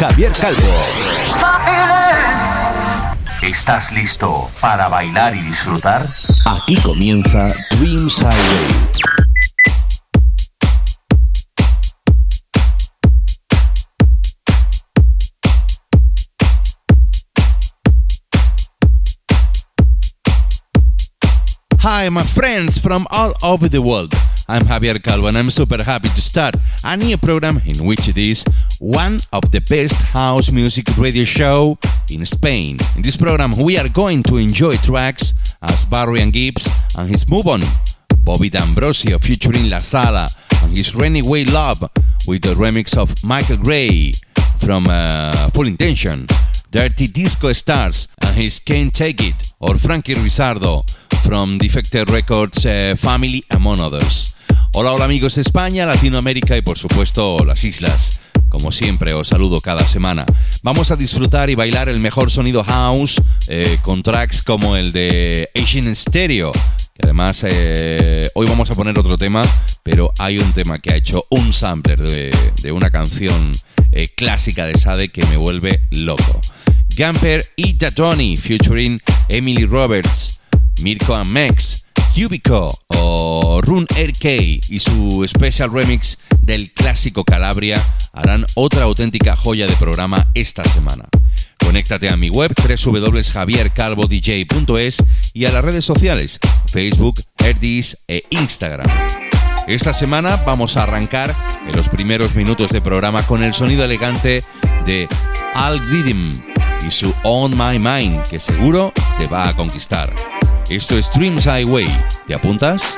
Javier Calvo. ¿Estás listo para bailar y disfrutar? aquí comienza Dreams Highway. Hi, my friends from all over the world. I'm Javier Calvo and I'm super happy to start a new program in which it is one of the best house music radio show in Spain. In this program, we are going to enjoy tracks as Barry and Gibbs and his Move On, Bobby D'Ambrosio featuring La Sala and his Rainy Way Love with the remix of Michael Gray from uh, Full Intention. Dirty Disco Stars and his Can't Take It, or Frankie Rizardo from Defected Records eh, Family, among others. Hola, hola amigos de España, Latinoamérica y por supuesto las islas. Como siempre, os saludo cada semana. Vamos a disfrutar y bailar el mejor sonido house eh, con tracks como el de Asian Stereo. Además, eh, hoy vamos a poner otro tema, pero hay un tema que ha hecho un sampler de, una canción eh, clásica de Sade que me vuelve loco. Gamper y Tatoni featuring Emily Roberts, Mirko and Mex, Cubico o Rune RK y su special remix del clásico Calabria harán otra auténtica joya de programa esta semana. Conéctate a mi web www.javiercalvodj.es y a las redes sociales Facebook, Herdis e Instagram. Esta semana vamos a arrancar en los primeros minutos de programa con el sonido elegante de Al Rhythm y su On My Mind, que seguro te va a conquistar. Esto es Dreams Highway. ¿Te apuntas?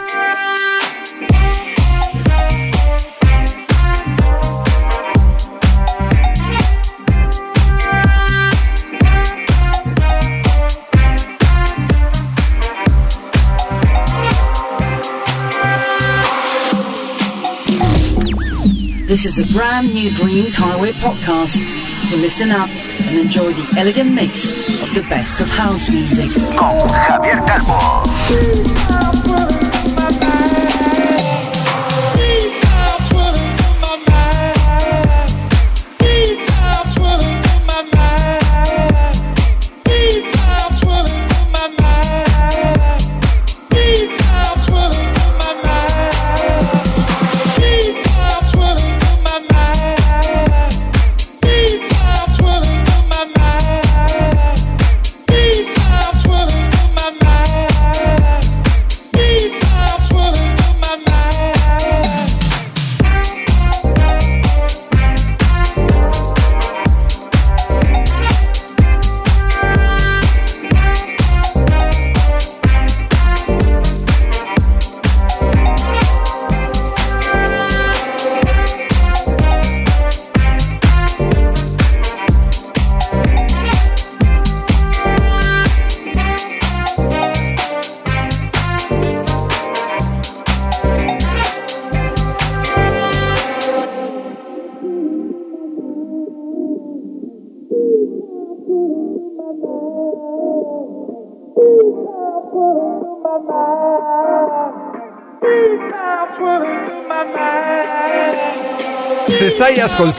This is a brand new Dreams Highway podcast. So listen up and enjoy the elegant mix of the best of house music. Con Javier Calvo.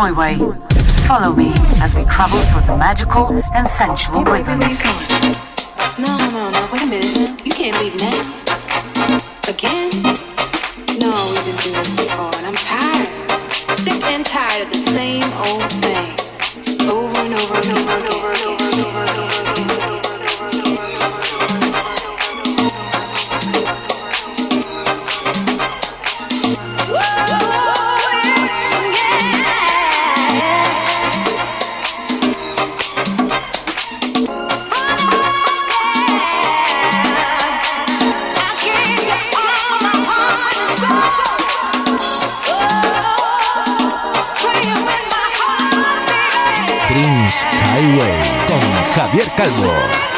Highway. Follow me as we travel through the magical and sensual rhythms. No, no, no, wait a minute. You can't leave now. Again? No, we've been through this before, and I'm tired. Sick and tired of the same old thing. Over and over and over and over Javier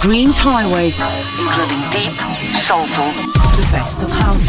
Dreams Highway, including deep, soulful, the best of house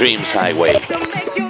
Dreams Highway.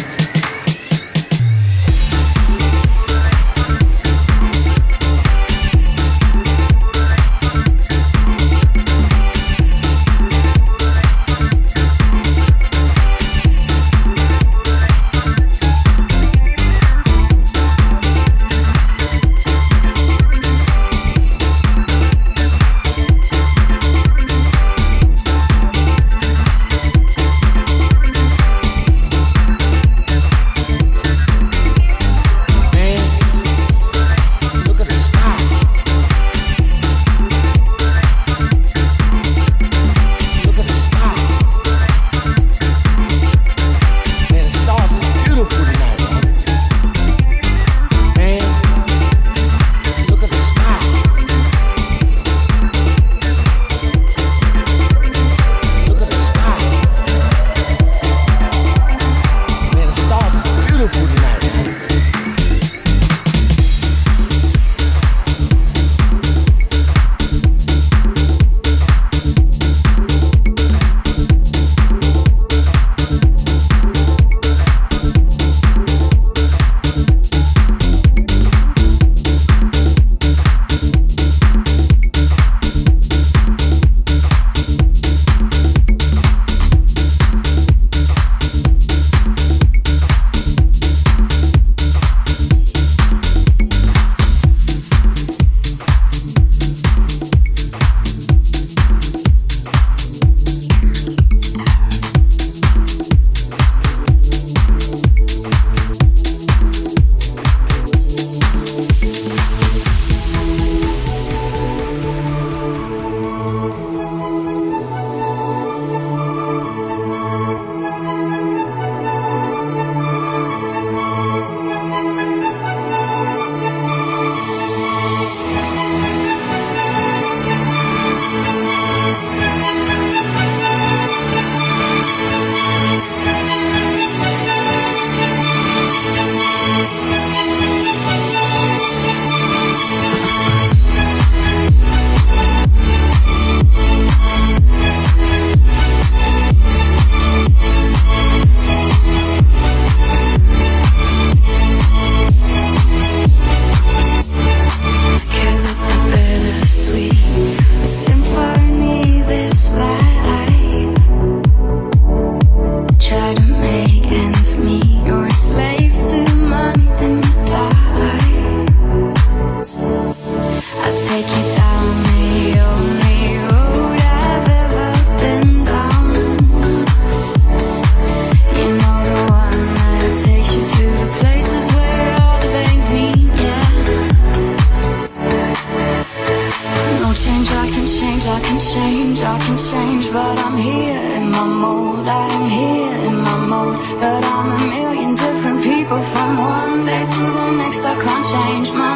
from a million different people From one day to the next. I can't change my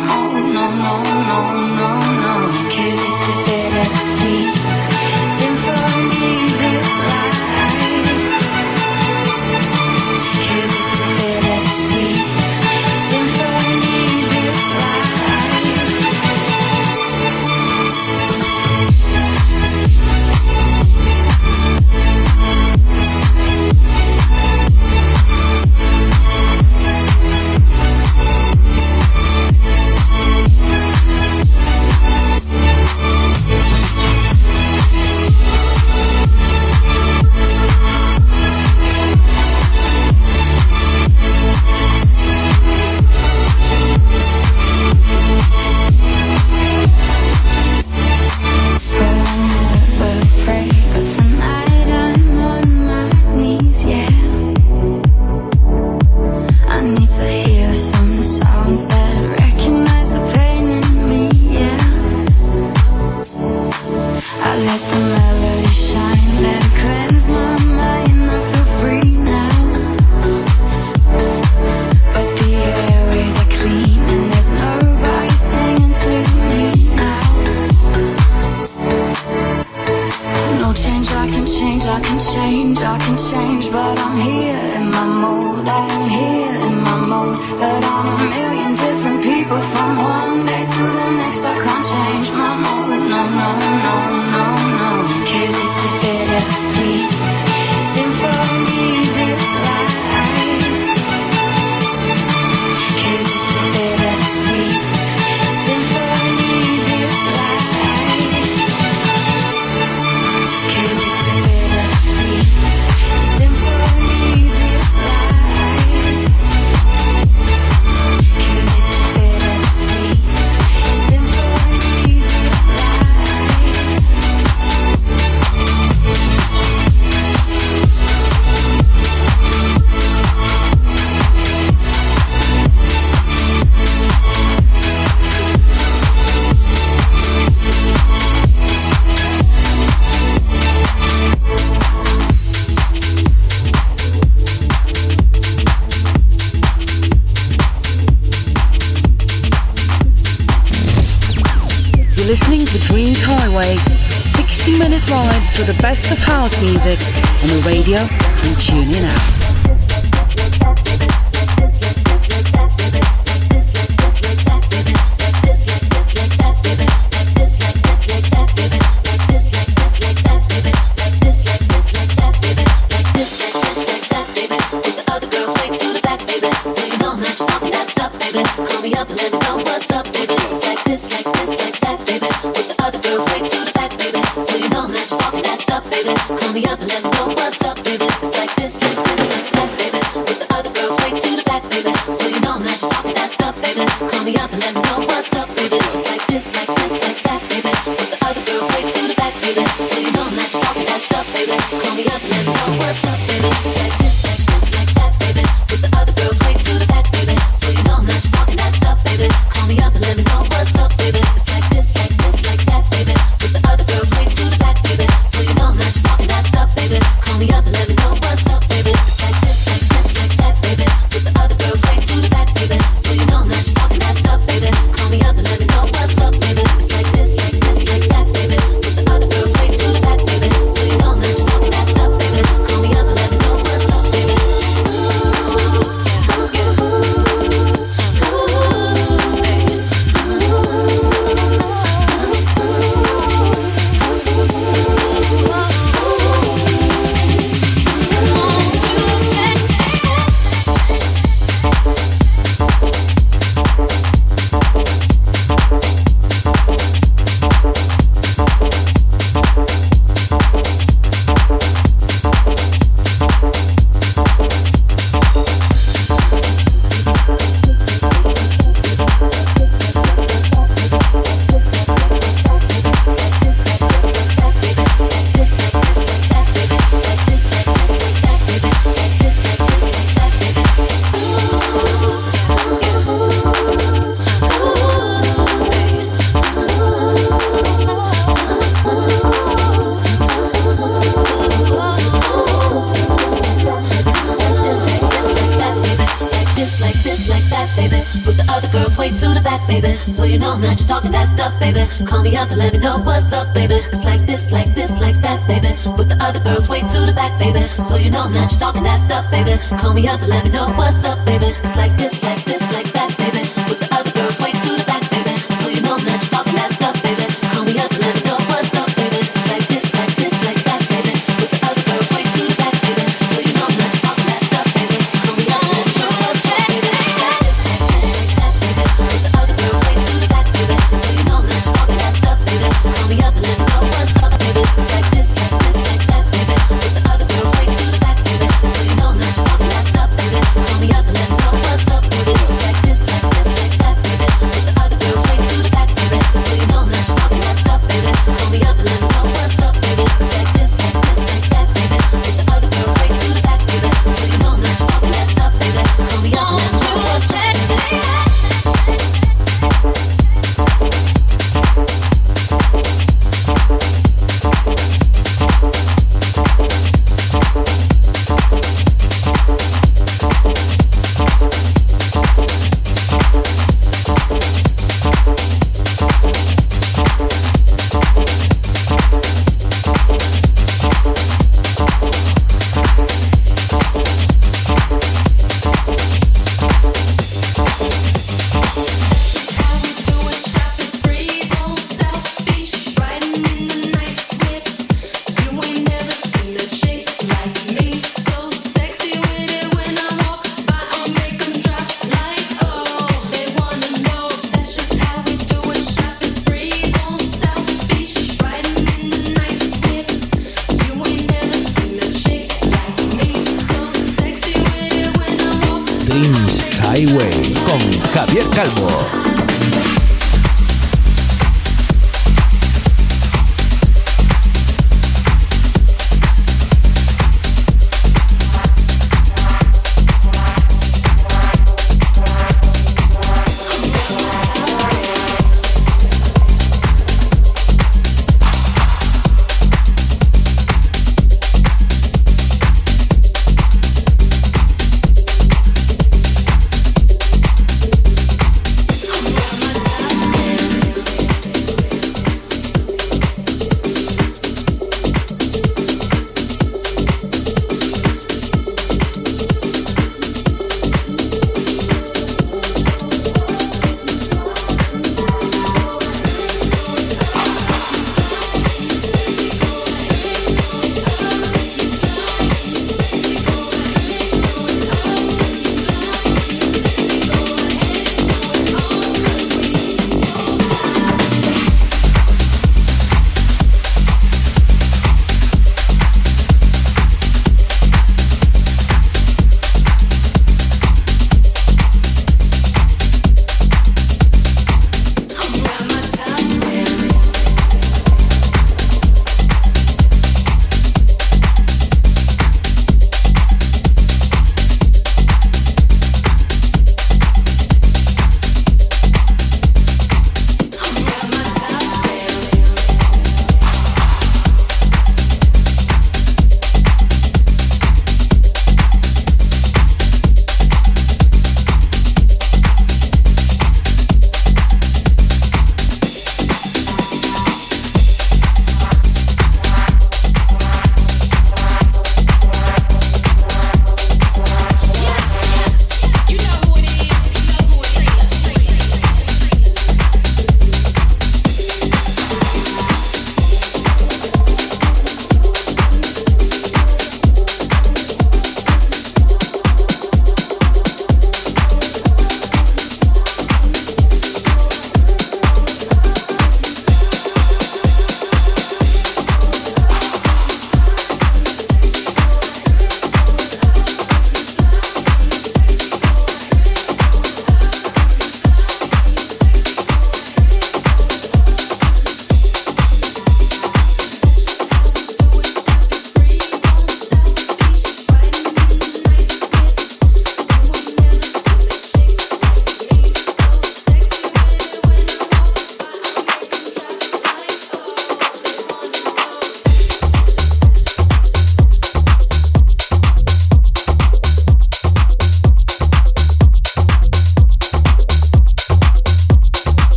me up and let me know what's up, baby. It's like this, like this, like that, baby. With the other girls way to the back, baby. So you know I'm not just talking that stuff, baby. Call me up and let me know what's up, baby. It's like this, like this, like that, baby. With the other girls way to the back, baby. So you know I'm not just talking that stuff, baby. Call me up and let me know what's up, baby. It's like this, like this, like that, baby. With the other girls way to the back, baby. So you know I'm not just talking that stuff, baby. Call me up and let me know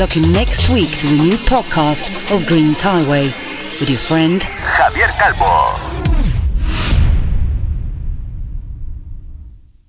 Looking next week to the new podcast of Dreams Highway with your friend Javier Calvo.